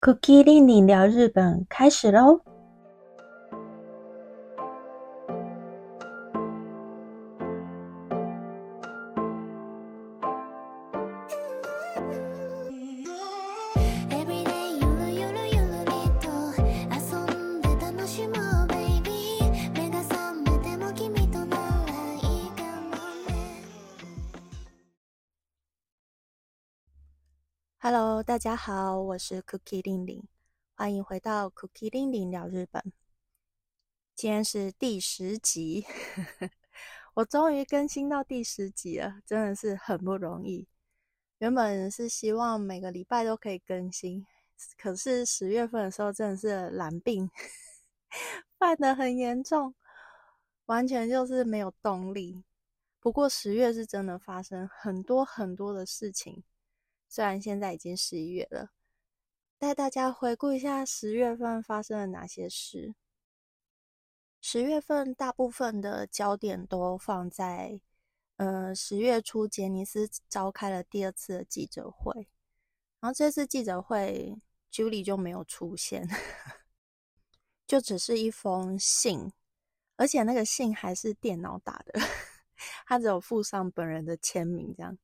Cookie 令你聊日本开始喽大家好，我是 Cookie 玲玲，欢迎回到 Cookie 玲玲聊日本。今天是第十集，我终于更新到第十集了，真的是很不容易。原本是希望每个礼拜都可以更新，可是十月份的时候真的是懒病 犯的很严重，完全就是没有动力。不过十月是真的发生很多很多的事情。虽然现在已经十一月了，带大家回顾一下十月份发生了哪些事。十月份大部分的焦点都放在，呃，十月初杰尼斯召开了第二次的记者会，然后这次记者会 Julie 就没有出现，就只是一封信，而且那个信还是电脑打的，他只有附上本人的签名这样。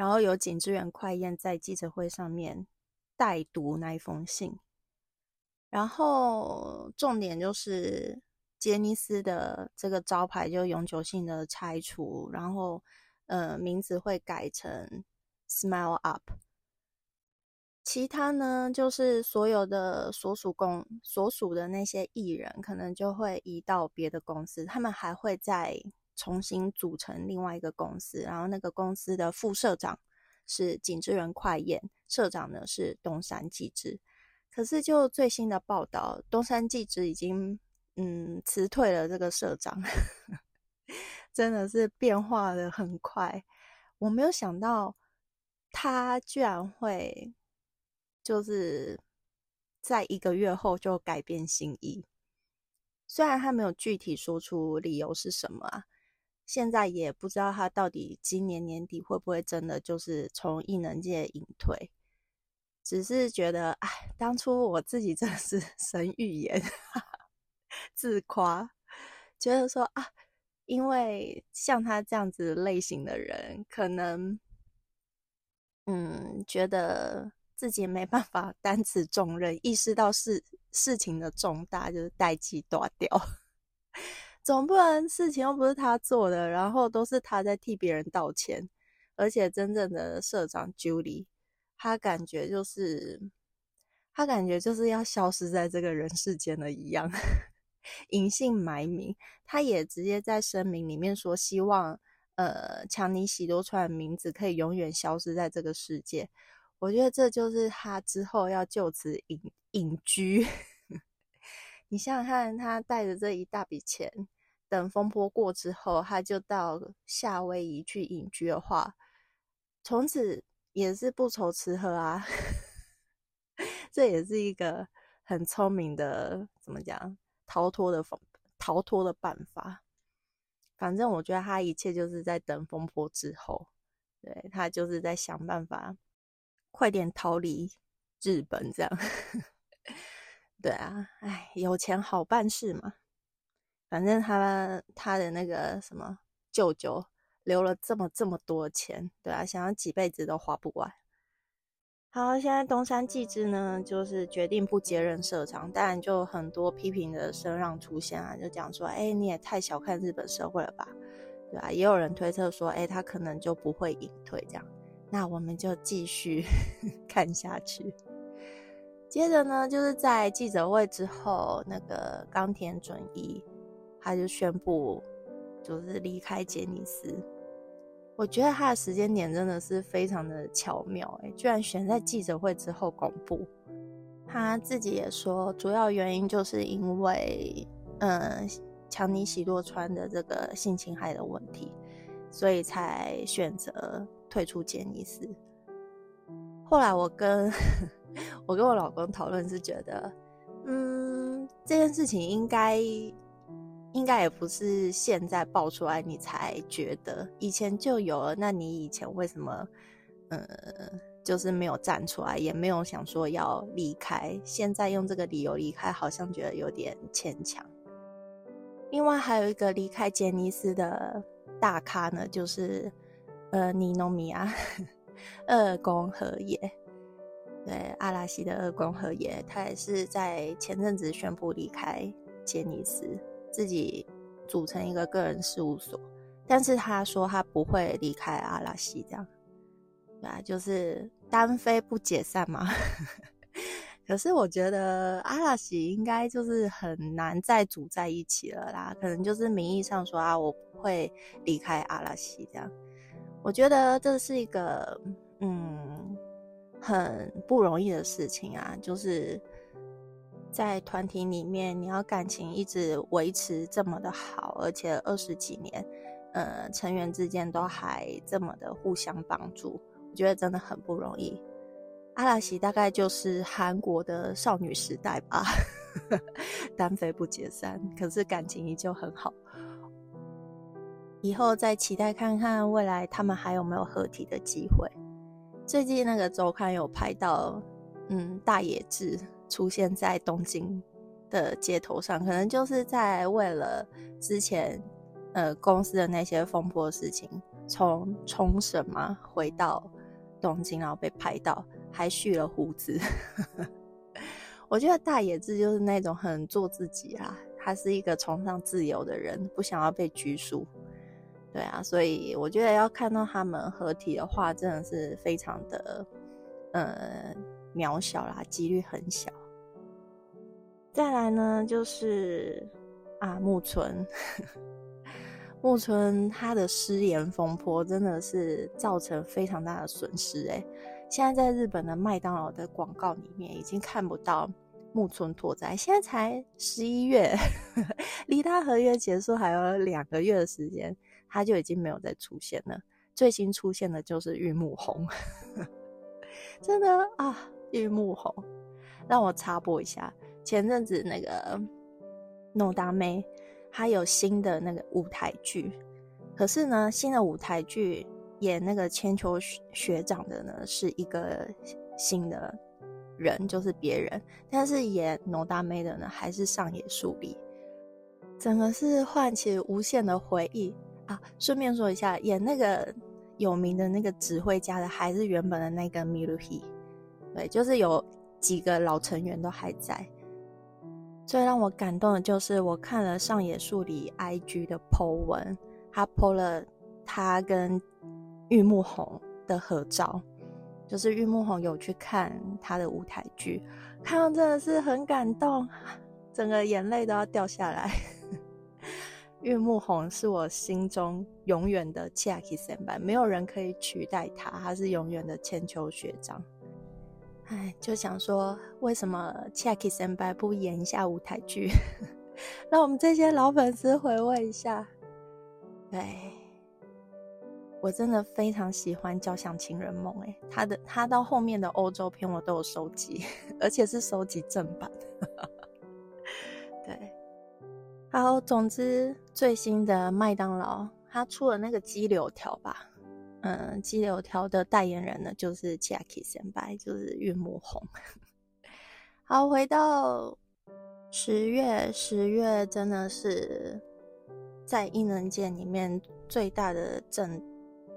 然后有景之源快彦在记者会上面代读那一封信，然后重点就是杰尼斯的这个招牌就永久性的拆除，然后呃名字会改成 Smile Up。其他呢就是所有的所属公所属的那些艺人可能就会移到别的公司，他们还会在。重新组成另外一个公司，然后那个公司的副社长是景之人快彦，社长呢是东山纪之。可是就最新的报道，东山纪之已经嗯辞退了这个社长，真的是变化的很快。我没有想到他居然会就是在一个月后就改变心意，虽然他没有具体说出理由是什么啊。现在也不知道他到底今年年底会不会真的就是从艺能界隐退，只是觉得哎，当初我自己真的是 神预言，自夸，觉得说啊，因为像他这样子类型的人，可能嗯，觉得自己没办法担此重任，意识到事事情的重大，就是代际断掉。总不能事情又不是他做的，然后都是他在替别人道歉，而且真正的社长 Julie，他感觉就是他感觉就是要消失在这个人世间了一样，隐姓埋名。他也直接在声明里面说，希望呃强尼喜多川的名字可以永远消失在这个世界。我觉得这就是他之后要就此隐隐居。你想想看，他带着这一大笔钱，等风波过之后，他就到夏威夷去隐居的话，从此也是不愁吃喝啊。这也是一个很聪明的，怎么讲，逃脱的方逃脱的办法。反正我觉得他一切就是在等风波之后，对他就是在想办法快点逃离日本这样。对啊，哎，有钱好办事嘛。反正他他的那个什么舅舅留了这么这么多钱，对啊，想要几辈子都花不完。好，现在东山纪之呢，就是决定不接任社长，当然就很多批评的声浪出现啊，就讲说，哎，你也太小看日本社会了吧，对吧？也有人推测说，哎，他可能就不会隐退这样。那我们就继续 看下去。接着呢，就是在记者会之后，那个冈田准一他就宣布，就是离开杰尼斯。我觉得他的时间点真的是非常的巧妙，哎，居然选在记者会之后公布。他自己也说，主要原因就是因为，嗯，强尼喜多川的这个性侵害的问题，所以才选择退出杰尼斯。后来我跟我跟我老公讨论，是觉得，嗯，这件事情应该应该也不是现在爆出来你才觉得，以前就有了。那你以前为什么，呃，就是没有站出来，也没有想说要离开。现在用这个理由离开，好像觉得有点牵强。另外还有一个离开杰尼斯的大咖呢，就是呃尼诺米亚 二宫和也。对，阿拉西的二宫和也，他也是在前阵子宣布离开杰尼斯，自己组成一个个人事务所。但是他说他不会离开阿拉西，这样，对啊，就是单飞不解散嘛。可是我觉得阿拉西应该就是很难再组在一起了啦，可能就是名义上说啊，我不会离开阿拉西这样。我觉得这是一个嗯很不容易的事情啊，就是在团体里面，你要感情一直维持这么的好，而且二十几年。呃，成员之间都还这么的互相帮助，我觉得真的很不容易。阿拉西大概就是韩国的少女时代吧，单飞不解散，可是感情依旧很好。以后再期待看看未来他们还有没有合体的机会。最近那个周刊有拍到，嗯，大野智出现在东京的街头上，可能就是在为了之前。呃，公司的那些风波事情，从冲绳嘛回到东京，然后被拍到，还蓄了胡子。我觉得大野智就是那种很做自己啊，他是一个崇尚自由的人，不想要被拘束。对啊，所以我觉得要看到他们合体的话，真的是非常的呃渺小啦，几率很小。再来呢，就是啊木村。木村他的失言风波真的是造成非常大的损失哎！现在在日本的麦当劳的广告里面已经看不到木村拓哉，现在才十一月，离他合约结束还有两个月的时间，他就已经没有再出现了。最新出现的就是玉木宏，真的啊，玉木宏，让我插播一下，前阵子那个诺大妹。她有新的那个舞台剧，可是呢，新的舞台剧演那个千秋学长的呢是一个新的人，就是别人。但是演农大妹的呢还是上野树里，整个是唤起无限的回忆啊！顺便说一下，演那个有名的那个指挥家的还是原本的那个 Miruhi，对，就是有几个老成员都还在。最让我感动的就是我看了上野树里 IG 的 po 文，他 po 了他跟玉木宏的合照，就是玉木宏有去看他的舞台剧，看到真的是很感动，整个眼泪都要掉下来。玉木宏是我心中永远的 Chiaki 先辈，没有人可以取代他，他是永远的千秋学长。哎，就想说，为什么 Chaki 先白不演一下舞台剧，让我们这些老粉丝回味一下？对，我真的非常喜欢《交响情人梦》哎，他的他到后面的欧洲片我都有收集，而且是收集正版。好，总之最新的麦当劳，他出了那个鸡柳条吧。嗯，鸡柳条的代言人呢，就是 Jackie 先白，就是玉木宏。好，回到十月，十月真的是在艺能界里面最大的震，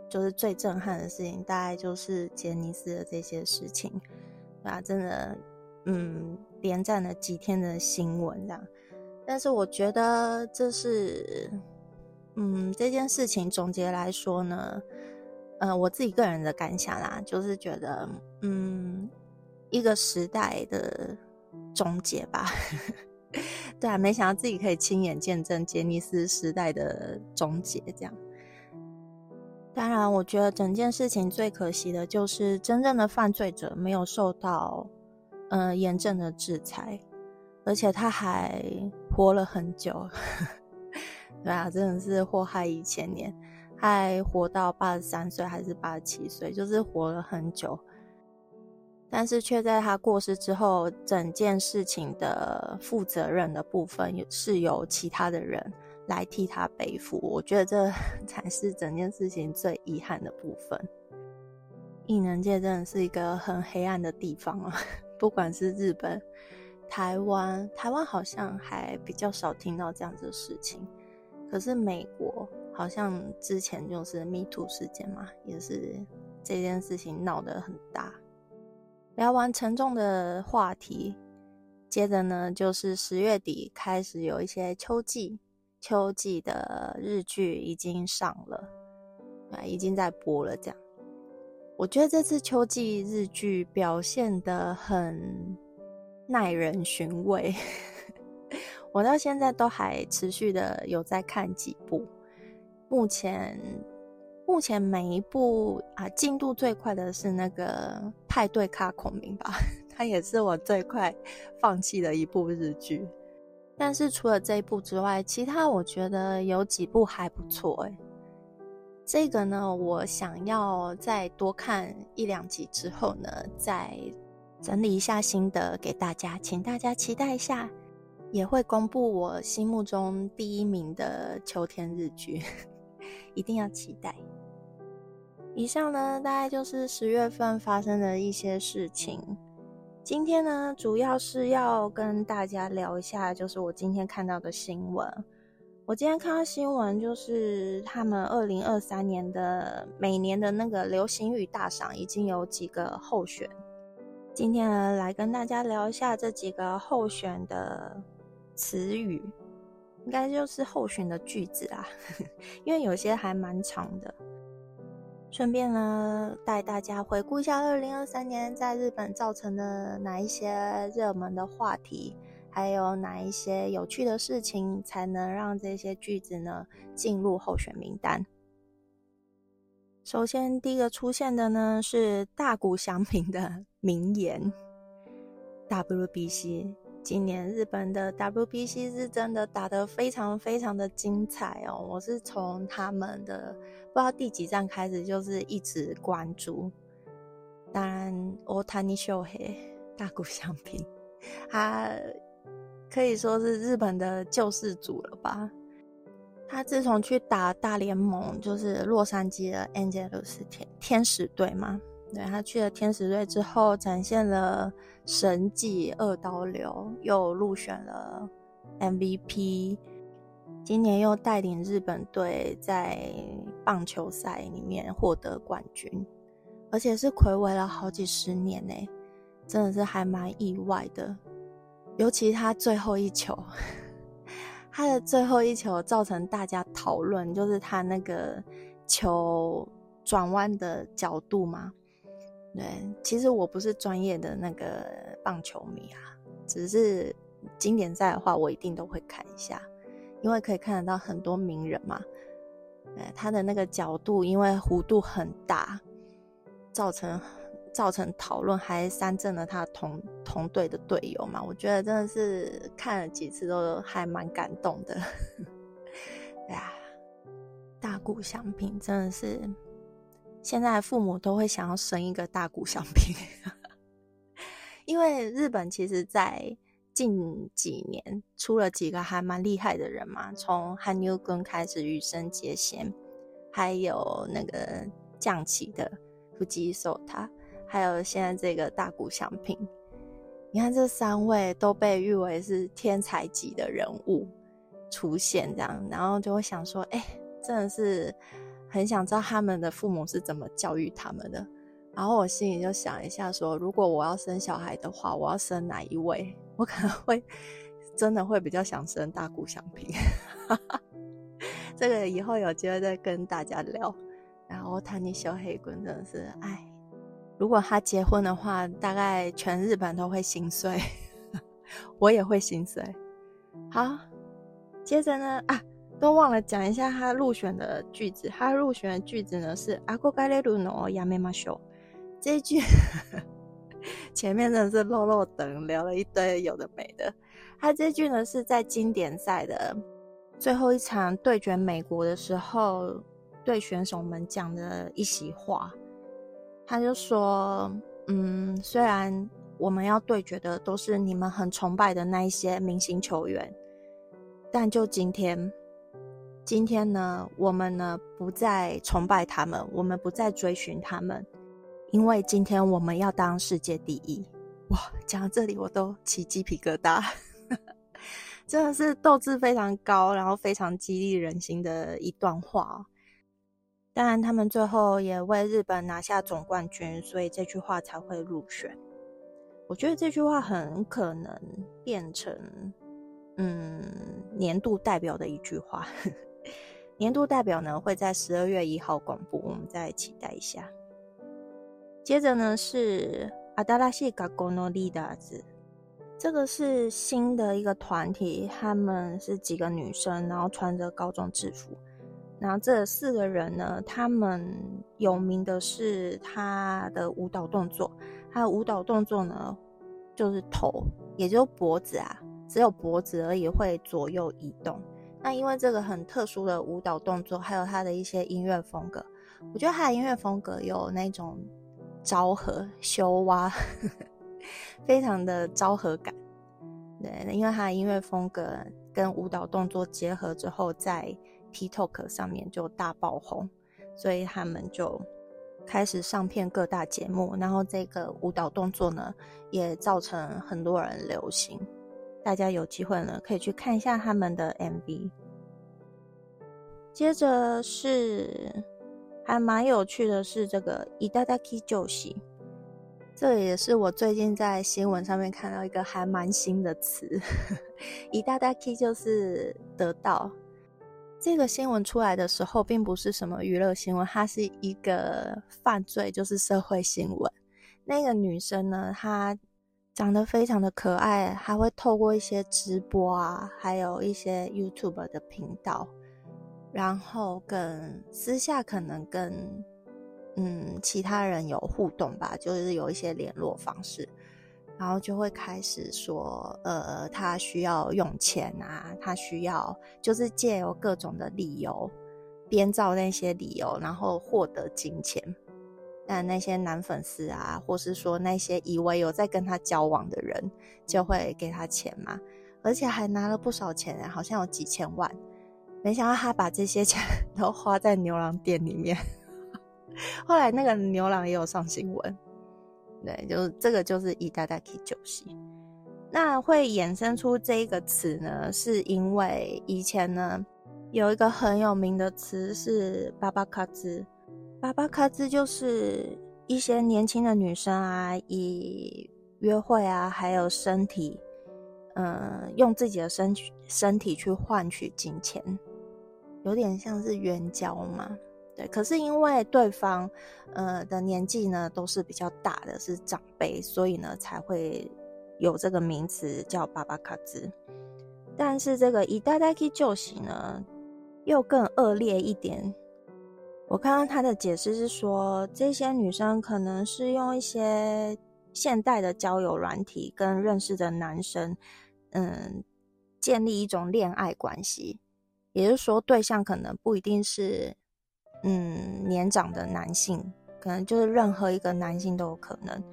就是最震撼的事情，大概就是杰尼斯的这些事情，对吧？真的，嗯，连战了几天的新闻这样。但是我觉得这是，嗯，这件事情总结来说呢。呃，我自己个人的感想啦，就是觉得，嗯，一个时代的终结吧。对啊，没想到自己可以亲眼见证杰尼斯时代的终结，这样。当然，我觉得整件事情最可惜的就是真正的犯罪者没有受到，呃，严正的制裁，而且他还活了很久。对啊，真的是祸害一千年。还活到八十三岁还是八十七岁，就是活了很久，但是却在他过世之后，整件事情的负责任的部分是由其他的人来替他背负。我觉得这 才是整件事情最遗憾的部分。艺能界真的是一个很黑暗的地方啊！不管是日本、台湾，台湾好像还比较少听到这样子的事情。可是美国好像之前就是 Me Too 事件嘛，也是这件事情闹得很大。聊完沉重的话题，接着呢就是十月底开始有一些秋季、秋季的日剧已经上了，啊，已经在播了，这样。我觉得这次秋季日剧表现的很耐人寻味，我到现在都还持续的有在看几部。目前目前每一部啊进度最快的是那个派对卡孔明吧，它也是我最快放弃的一部日剧。但是除了这一部之外，其他我觉得有几部还不错诶这个呢，我想要再多看一两集之后呢，再整理一下心得给大家，请大家期待一下，也会公布我心目中第一名的秋天日剧，一定要期待。以上呢，大概就是十月份发生的一些事情。今天呢，主要是要跟大家聊一下，就是我今天看到的新闻。我今天看到新闻，就是他们二零二三年的每年的那个流行语大赏已经有几个候选。今天呢，来跟大家聊一下这几个候选的词语，应该就是候选的句子啊，因为有些还蛮长的。顺便呢，带大家回顾一下二零二三年在日本造成的哪一些热门的话题。还有哪一些有趣的事情才能让这些句子呢进入候选名单？首先，第一个出现的呢是大谷翔平的名言：“WBC，今年日本的 WBC 是真的打得非常非常的精彩哦！我是从他们的不知道第几站开始，就是一直关注。当然，大谷秀黑大谷翔平，他。”可以说是日本的救世主了吧？他自从去打大联盟，就是洛杉矶的 Angels 天天使队嘛，对他去了天使队之后，展现了神迹二刀流，又入选了 MVP，今年又带领日本队在棒球赛里面获得冠军，而且是暌违了好几十年呢，真的是还蛮意外的。尤其他最后一球，他的最后一球造成大家讨论，就是他那个球转弯的角度嘛。对，其实我不是专业的那个棒球迷啊，只是经典赛的话，我一定都会看一下，因为可以看得到很多名人嘛。对，他的那个角度，因为弧度很大，造成。造成讨论，还三振了他同同队的队友嘛？我觉得真的是看了几次都还蛮感动的。哎呀，大谷翔平真的是，现在父母都会想要生一个大谷翔平，因为日本其实在近几年出了几个还蛮厉害的人嘛，从汉牛根开始羽生结弦，还有那个降旗的福吉寿他。还有现在这个大谷翔平，你看这三位都被誉为是天才级的人物出现，这样，然后就会想说，哎，真的是很想知道他们的父母是怎么教育他们的。然后我心里就想一下，说如果我要生小孩的话，我要生哪一位？我可能会真的会比较想生大谷翔平。这个以后有机会再跟大家聊。然后谈你小黑棍真的是，哎。如果他结婚的话，大概全日本都会心碎，我也会心碎。好，接着呢，啊，都忘了讲一下他入选的句子。他入选的句子呢是“阿古盖雷鲁诺亚美马修”这一句，前面真的是漏漏等聊了一堆有的没的。他这句呢是在经典赛的最后一场对决美国的时候，对选手们讲的一席话。他就说：“嗯，虽然我们要对决的都是你们很崇拜的那一些明星球员，但就今天，今天呢，我们呢不再崇拜他们，我们不再追寻他们，因为今天我们要当世界第一。哇，讲到这里我都起鸡皮疙瘩，真的是斗志非常高，然后非常激励人心的一段话。当然，他们最后也为日本拿下总冠军，所以这句话才会入选。我觉得这句话很可能变成，嗯，年度代表的一句话。年度代表呢会在十二月一号公布，我们再期待一下。接着呢是阿达拉西嘎贡诺利达子，这个是新的一个团体，他们是几个女生，然后穿着高中制服。然后这四个人呢，他们有名的是他的舞蹈动作。他的舞蹈动作呢，就是头，也就脖子啊，只有脖子而已会左右移动。那因为这个很特殊的舞蹈动作，还有他的一些音乐风格，我觉得他的音乐风格有那种昭和修哇，非常的昭和感。对，因为他的音乐风格跟舞蹈动作结合之后，在 TikTok 上面就大爆红，所以他们就开始上片各大节目，然后这个舞蹈动作呢，也造成很多人流行。大家有机会呢，可以去看一下他们的 MV。接着是还蛮有趣的是这个伊达达 K 救喜，这也是我最近在新闻上面看到一个还蛮新的词，伊达达 K 就是得到。这个新闻出来的时候，并不是什么娱乐新闻，它是一个犯罪，就是社会新闻。那个女生呢，她长得非常的可爱，还会透过一些直播啊，还有一些 YouTube 的频道，然后跟私下可能跟嗯其他人有互动吧，就是有一些联络方式。然后就会开始说，呃，他需要用钱啊，他需要就是借由各种的理由编造那些理由，然后获得金钱。但那些男粉丝啊，或是说那些以为有在跟他交往的人，就会给他钱嘛，而且还拿了不少钱，好像有几千万。没想到他把这些钱 都花在牛郎店里面，后来那个牛郎也有上新闻。对，就是这个，就是伊达达基酒西。那会衍生出这一个词呢，是因为以前呢有一个很有名的词是巴巴卡兹，巴巴卡兹就是一些年轻的女生啊，以约会啊，还有身体，嗯，用自己的身身体去换取金钱，有点像是援交嘛。对，可是因为对方，呃的年纪呢都是比较大的，是长辈，所以呢才会有这个名词叫巴巴卡兹。但是这个以大代基救喜呢，又更恶劣一点。我看到他的解释是说，这些女生可能是用一些现代的交友软体跟认识的男生，嗯，建立一种恋爱关系，也就是说，对象可能不一定是。嗯，年长的男性可能就是任何一个男性都有可能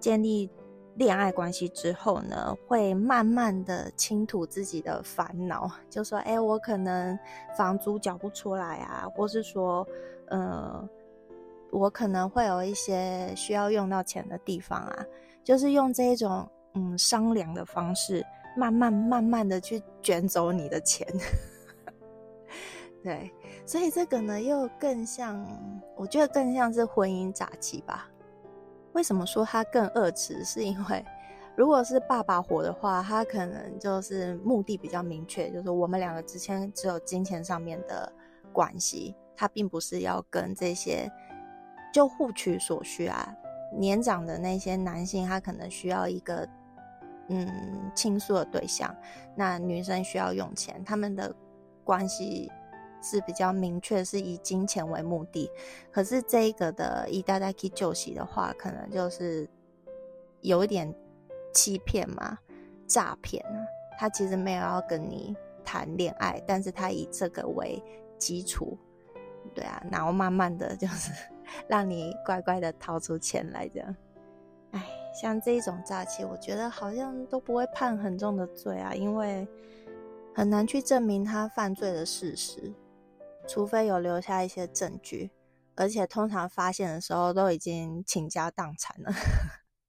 建立恋爱关系之后呢，会慢慢的倾吐自己的烦恼，就说：“哎，我可能房租缴不出来啊，或是说，呃，我可能会有一些需要用到钱的地方啊，就是用这一种嗯商量的方式，慢慢慢慢的去卷走你的钱。”对，所以这个呢，又更像，我觉得更像是婚姻诈欺吧。为什么说它更恶质？是因为如果是爸爸火的话，他可能就是目的比较明确，就是我们两个之间只有金钱上面的关系，他并不是要跟这些就互取所需啊。年长的那些男性，他可能需要一个嗯倾诉的对象，那女生需要用钱，他们的关系。是比较明确，是以金钱为目的。可是这个的以大家可以救喜的话，可能就是有一点欺骗嘛，诈骗啊。他其实没有要跟你谈恋爱，但是他以这个为基础，对啊，然后慢慢的就是 让你乖乖的掏出钱来这样。哎，像这种诈欺，我觉得好像都不会判很重的罪啊，因为很难去证明他犯罪的事实。除非有留下一些证据，而且通常发现的时候都已经倾家荡产了。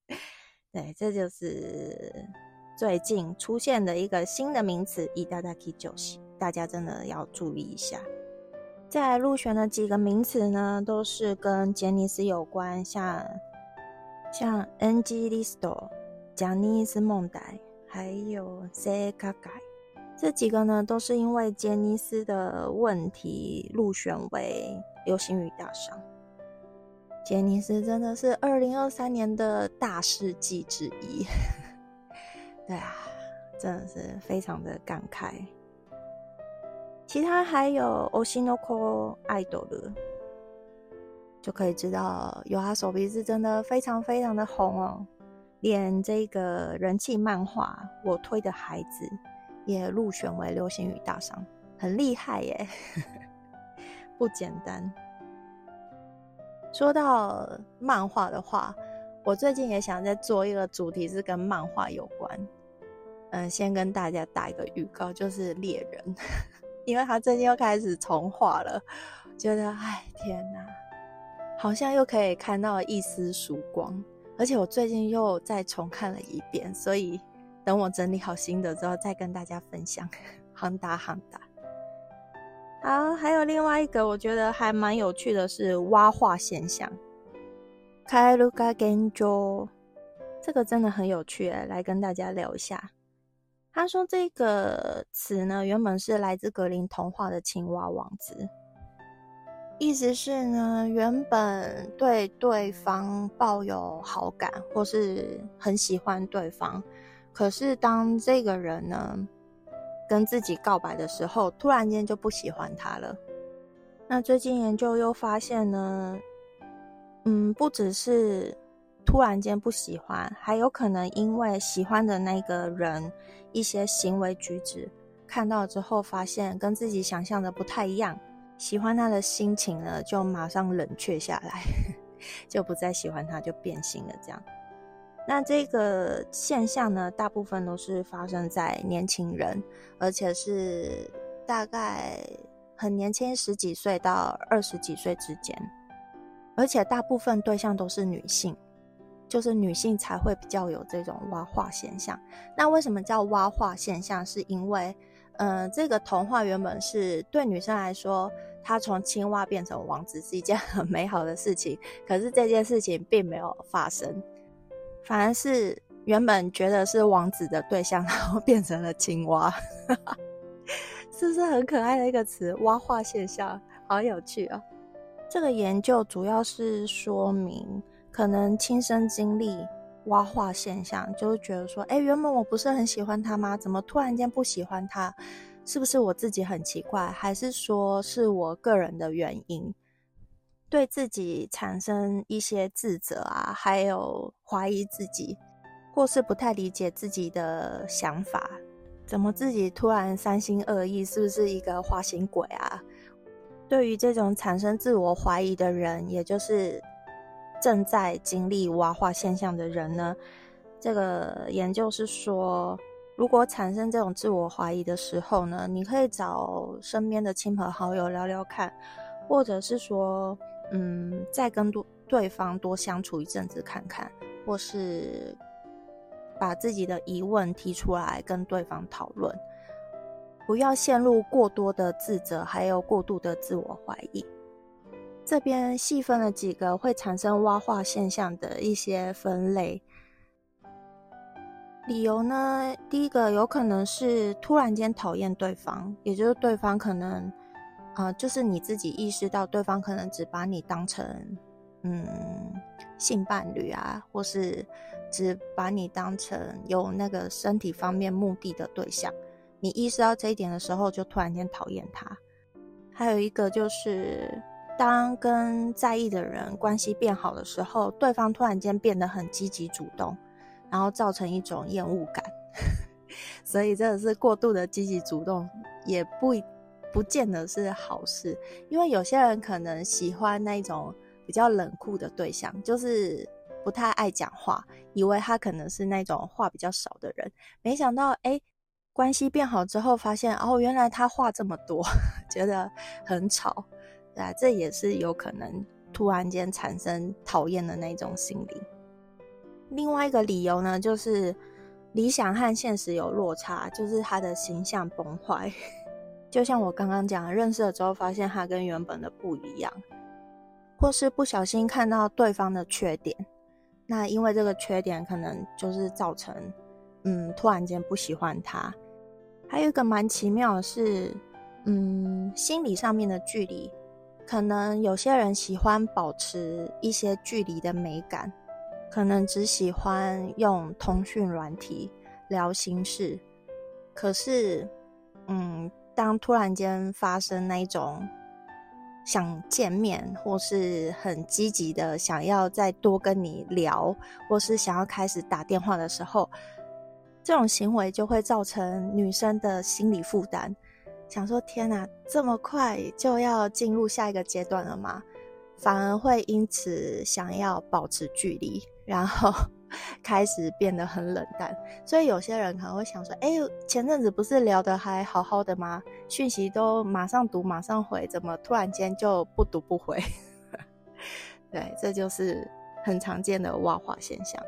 对，这就是最近出现的一个新的名词“伊达达基九西”，大家真的要注意一下。在入选的几个名词呢，都是跟杰尼斯有关，像像 NG Listo、贾尼斯梦代，还有 C 卡改。这几个呢，都是因为杰尼斯的问题入选为流行语大赏。杰尼斯真的是二零二三年的大事记之一，对啊，真的是非常的感慨。其他还有 Oshinoko Idol，就可以知道有他手臂是真的非常非常的红哦，连这个人气漫画《我推的孩子》。也入选为流行语大赏，很厉害耶，不简单。说到漫画的话，我最近也想再做一个主题是跟漫画有关。嗯，先跟大家打一个预告，就是猎人，因为他最近又开始重画了，觉得哎天哪，好像又可以看到一丝曙光。而且我最近又再重看了一遍，所以。等我整理好心得之后，再跟大家分享。行达行达，好，还有另外一个我觉得还蛮有趣的是蛙画现象。开鲁嘎根卓，这个真的很有趣，来跟大家聊一下。他说这个词呢，原本是来自格林童话的青蛙王子，意思是呢，原本对对方抱有好感，或是很喜欢对方。可是，当这个人呢跟自己告白的时候，突然间就不喜欢他了。那最近研究又发现呢，嗯，不只是突然间不喜欢，还有可能因为喜欢的那个人一些行为举止，看到之后发现跟自己想象的不太一样，喜欢他的心情呢就马上冷却下来，就不再喜欢他，就变心了，这样。那这个现象呢，大部分都是发生在年轻人，而且是大概很年轻，十几岁到二十几岁之间，而且大部分对象都是女性，就是女性才会比较有这种蛙化现象。那为什么叫蛙化现象？是因为，嗯，这个童话原本是对女生来说，她从青蛙变成王子是一件 很美好的事情，可是这件事情并没有发生。反而是原本觉得是王子的对象，然后变成了青蛙，是不是很可爱的一个词？蛙化现象，好有趣哦！这个研究主要是说明，可能亲身经历挖化现象，就是觉得说，哎，原本我不是很喜欢他吗？怎么突然间不喜欢他？是不是我自己很奇怪，还是说是我个人的原因？对自己产生一些自责啊，还有怀疑自己，或是不太理解自己的想法，怎么自己突然三心二意，是不是一个花心鬼啊？对于这种产生自我怀疑的人，也就是正在经历蛙化现象的人呢，这个研究是说，如果产生这种自我怀疑的时候呢，你可以找身边的亲朋好友聊聊看，或者是说。嗯，再跟多对方多相处一阵子看看，或是把自己的疑问提出来跟对方讨论，不要陷入过多的自责，还有过度的自我怀疑。这边细分了几个会产生蛙化现象的一些分类理由呢？第一个有可能是突然间讨厌对方，也就是对方可能。啊，就是你自己意识到对方可能只把你当成嗯性伴侣啊，或是只把你当成有那个身体方面目的的对象。你意识到这一点的时候，就突然间讨厌他。还有一个就是，当跟在意的人关系变好的时候，对方突然间变得很积极主动，然后造成一种厌恶感。所以真的是过度的积极主动，也不。不见得是好事，因为有些人可能喜欢那种比较冷酷的对象，就是不太爱讲话，以为他可能是那种话比较少的人，没想到哎，关系变好之后发现哦，原来他话这么多，觉得很吵，对啊，这也是有可能突然间产生讨厌的那种心理。另外一个理由呢，就是理想和现实有落差，就是他的形象崩坏。就像我刚刚讲，认识了之后发现他跟原本的不一样，或是不小心看到对方的缺点，那因为这个缺点可能就是造成，嗯，突然间不喜欢他。还有一个蛮奇妙的是，嗯，心理上面的距离，可能有些人喜欢保持一些距离的美感。可能只喜欢用通讯软体聊心事，可是，嗯，当突然间发生那种想见面，或是很积极的想要再多跟你聊，或是想要开始打电话的时候，这种行为就会造成女生的心理负担，想说：天哪，这么快就要进入下一个阶段了吗？反而会因此想要保持距离。然后 开始变得很冷淡，所以有些人可能会想说：“哎，前阵子不是聊得还好好的吗？讯息都马上读马上回，怎么突然间就不读不回？” 对，这就是很常见的挖话现象。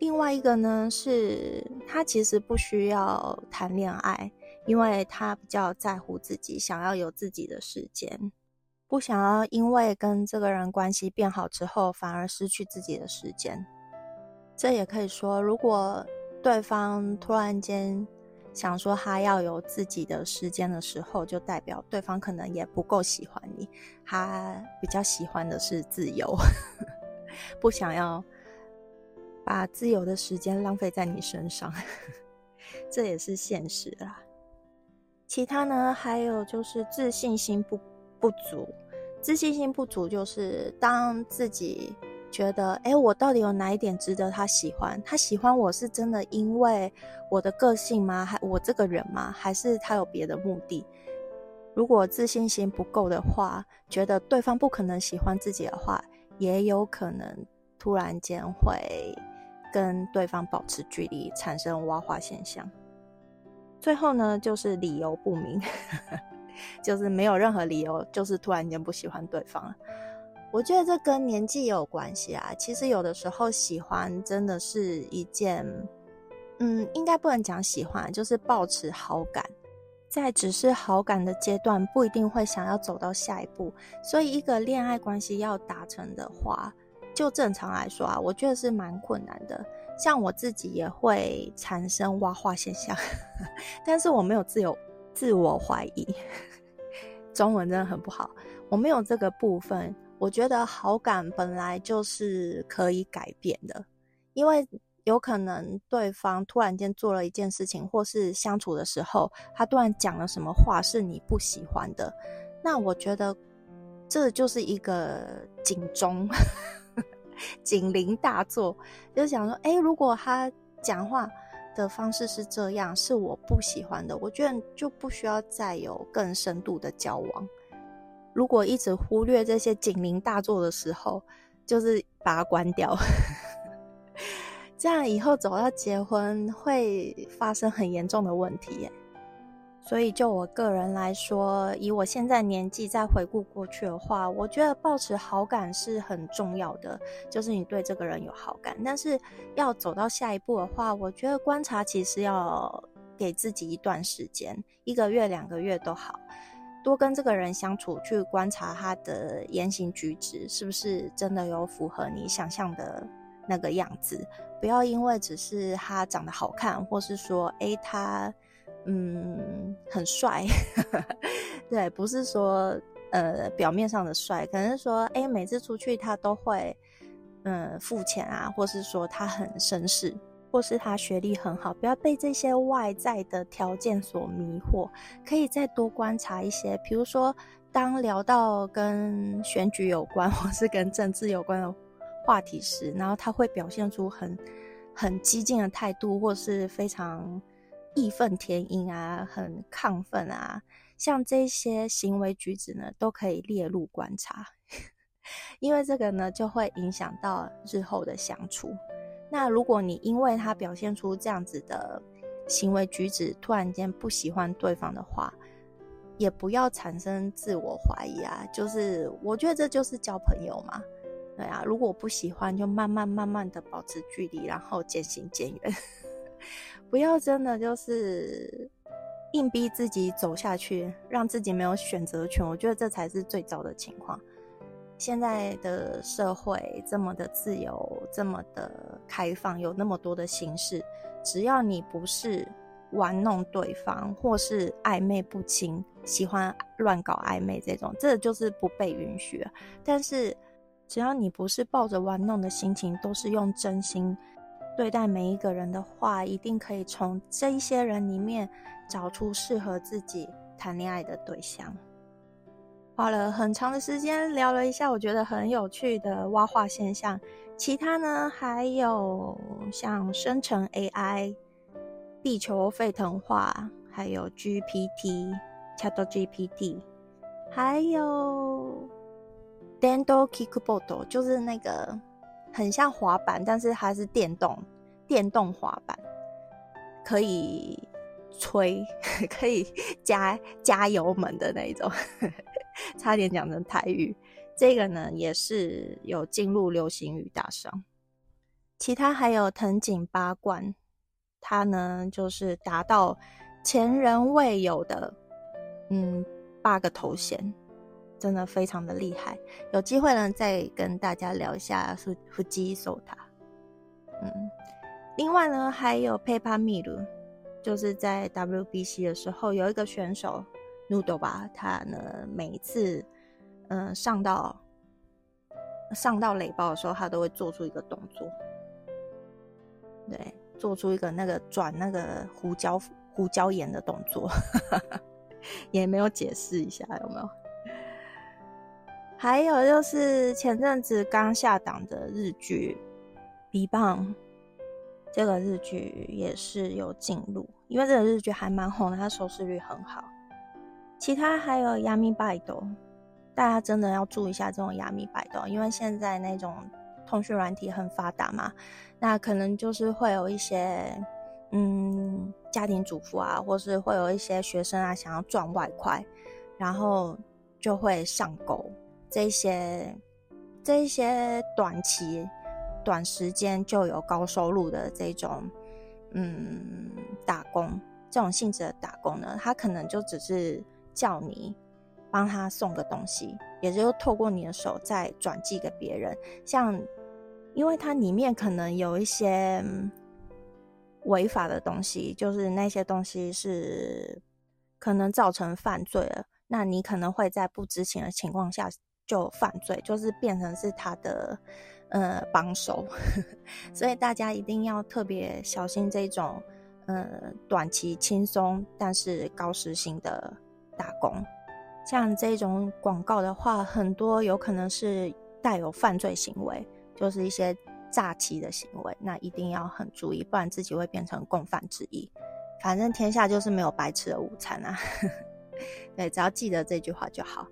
另外一个呢，是他其实不需要谈恋爱，因为他比较在乎自己，想要有自己的时间。不想要因为跟这个人关系变好之后，反而失去自己的时间。这也可以说，如果对方突然间想说他要有自己的时间的时候，就代表对方可能也不够喜欢你，他比较喜欢的是自由，不想要把自由的时间浪费在你身上，这也是现实啦。其他呢，还有就是自信心不。不足，自信心不足，就是当自己觉得，哎，我到底有哪一点值得他喜欢？他喜欢我是真的因为我的个性吗？还我这个人吗？还是他有别的目的？如果自信心不够的话，觉得对方不可能喜欢自己的话，也有可能突然间会跟对方保持距离，产生挖化现象。最后呢，就是理由不明。就是没有任何理由，就是突然间不喜欢对方了。我觉得这跟年纪也有关系啊。其实有的时候喜欢真的是一件，嗯，应该不能讲喜欢，就是保持好感，在只是好感的阶段，不一定会想要走到下一步。所以一个恋爱关系要达成的话，就正常来说啊，我觉得是蛮困难的。像我自己也会产生挖化现象，但是我没有自由自我怀疑。中文真的很不好，我没有这个部分。我觉得好感本来就是可以改变的，因为有可能对方突然间做了一件事情，或是相处的时候，他突然讲了什么话是你不喜欢的，那我觉得这就是一个警钟，警铃大作，就想说，哎，如果他讲话。的方式是这样，是我不喜欢的。我觉得就不需要再有更深度的交往。如果一直忽略这些警铃大作的时候，就是把它关掉，这样以后走到结婚会发生很严重的问题耶。所以，就我个人来说，以我现在年纪再回顾过去的话，我觉得保持好感是很重要的，就是你对这个人有好感。但是要走到下一步的话，我觉得观察其实要给自己一段时间，一个月、两个月都好，多跟这个人相处，去观察他的言行举止是不是真的有符合你想象的那个样子。不要因为只是他长得好看，或是说，诶他。嗯，很帅，对，不是说呃表面上的帅，可能是说，哎，每次出去他都会嗯付钱啊，或是说他很绅士，或是他学历很好，不要被这些外在的条件所迷惑，可以再多观察一些，比如说当聊到跟选举有关 或是跟政治有关的话题时，然后他会表现出很很激进的态度，或是非常。义愤填膺啊，很亢奋啊，像这些行为举止呢，都可以列入观察，因为这个呢，就会影响到日后的相处。那如果你因为他表现出这样子的行为举止，突然间不喜欢对方的话，也不要产生自我怀疑啊。就是我觉得这就是交朋友嘛。对啊，如果不喜欢，就慢慢慢慢的保持距离，然后渐行渐远。不要真的就是硬逼自己走下去，让自己没有选择权。我觉得这才是最糟的情况。现在的社会这么的自由，这么的开放，有那么多的形式，只要你不是玩弄对方，或是暧昧不清，喜欢乱搞暧昧这种，这就是不被允许。但是只要你不是抱着玩弄的心情，都是用真心对待每一个人的话，一定可以从这一些人里面找出适合自己谈恋爱的对象。花了很长的时间聊了一下，我觉得很有趣的挖化现象。其他呢，还有像生成 AI、地球沸腾化，还有 GPT、Chat GPT，还有 Dando Kickboard，就是那个很像滑板，但是它是电动电动滑板，可以吹，可以加加油门的那种。差点讲成台语，这个呢也是有进入流行语大赏。其他还有藤井八冠，他呢就是达到前人未有的嗯八个头衔，真的非常的厉害。有机会呢再跟大家聊一下富富基守塔。嗯，另外呢还有 Paper Mill，就是在 WBC 的时候有一个选手。Noodle 吧，他呢每一次，嗯，上到上到垒包的时候，他都会做出一个动作，对，做出一个那个转那个胡椒胡椒盐的动作，也没有解释一下有没有？还有就是前阵子刚下档的日剧《B 棒》，这个日剧也是有进入，因为这个日剧还蛮红的，它收视率很好。其他还有亚米百度，大家真的要注意一下这种亚米百度，因为现在那种通讯软体很发达嘛，那可能就是会有一些嗯家庭主妇啊，或是会有一些学生啊想要赚外快，然后就会上钩这些这些短期短时间就有高收入的这种嗯打工这种性质的打工呢，他可能就只是。叫你帮他送个东西，也就透过你的手再转寄给别人。像，因为它里面可能有一些违法的东西，就是那些东西是可能造成犯罪了。那你可能会在不知情的情况下就犯罪，就是变成是他的呃帮手。所以大家一定要特别小心这种呃短期轻松但是高时薪的。打工，像这种广告的话，很多有可能是带有犯罪行为，就是一些诈欺的行为，那一定要很注意，不然自己会变成共犯之一。反正天下就是没有白吃的午餐啊！对，只要记得这句话就好。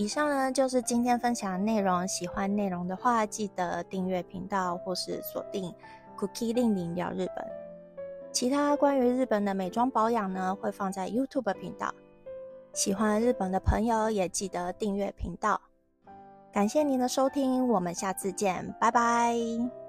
以上呢就是今天分享的内容，喜欢内容的话，记得订阅频道或是锁定 Cookie 令令聊日本。其他关于日本的美妆保养呢，会放在 YouTube 频道。喜欢日本的朋友也记得订阅频道。感谢您的收听，我们下次见，拜拜。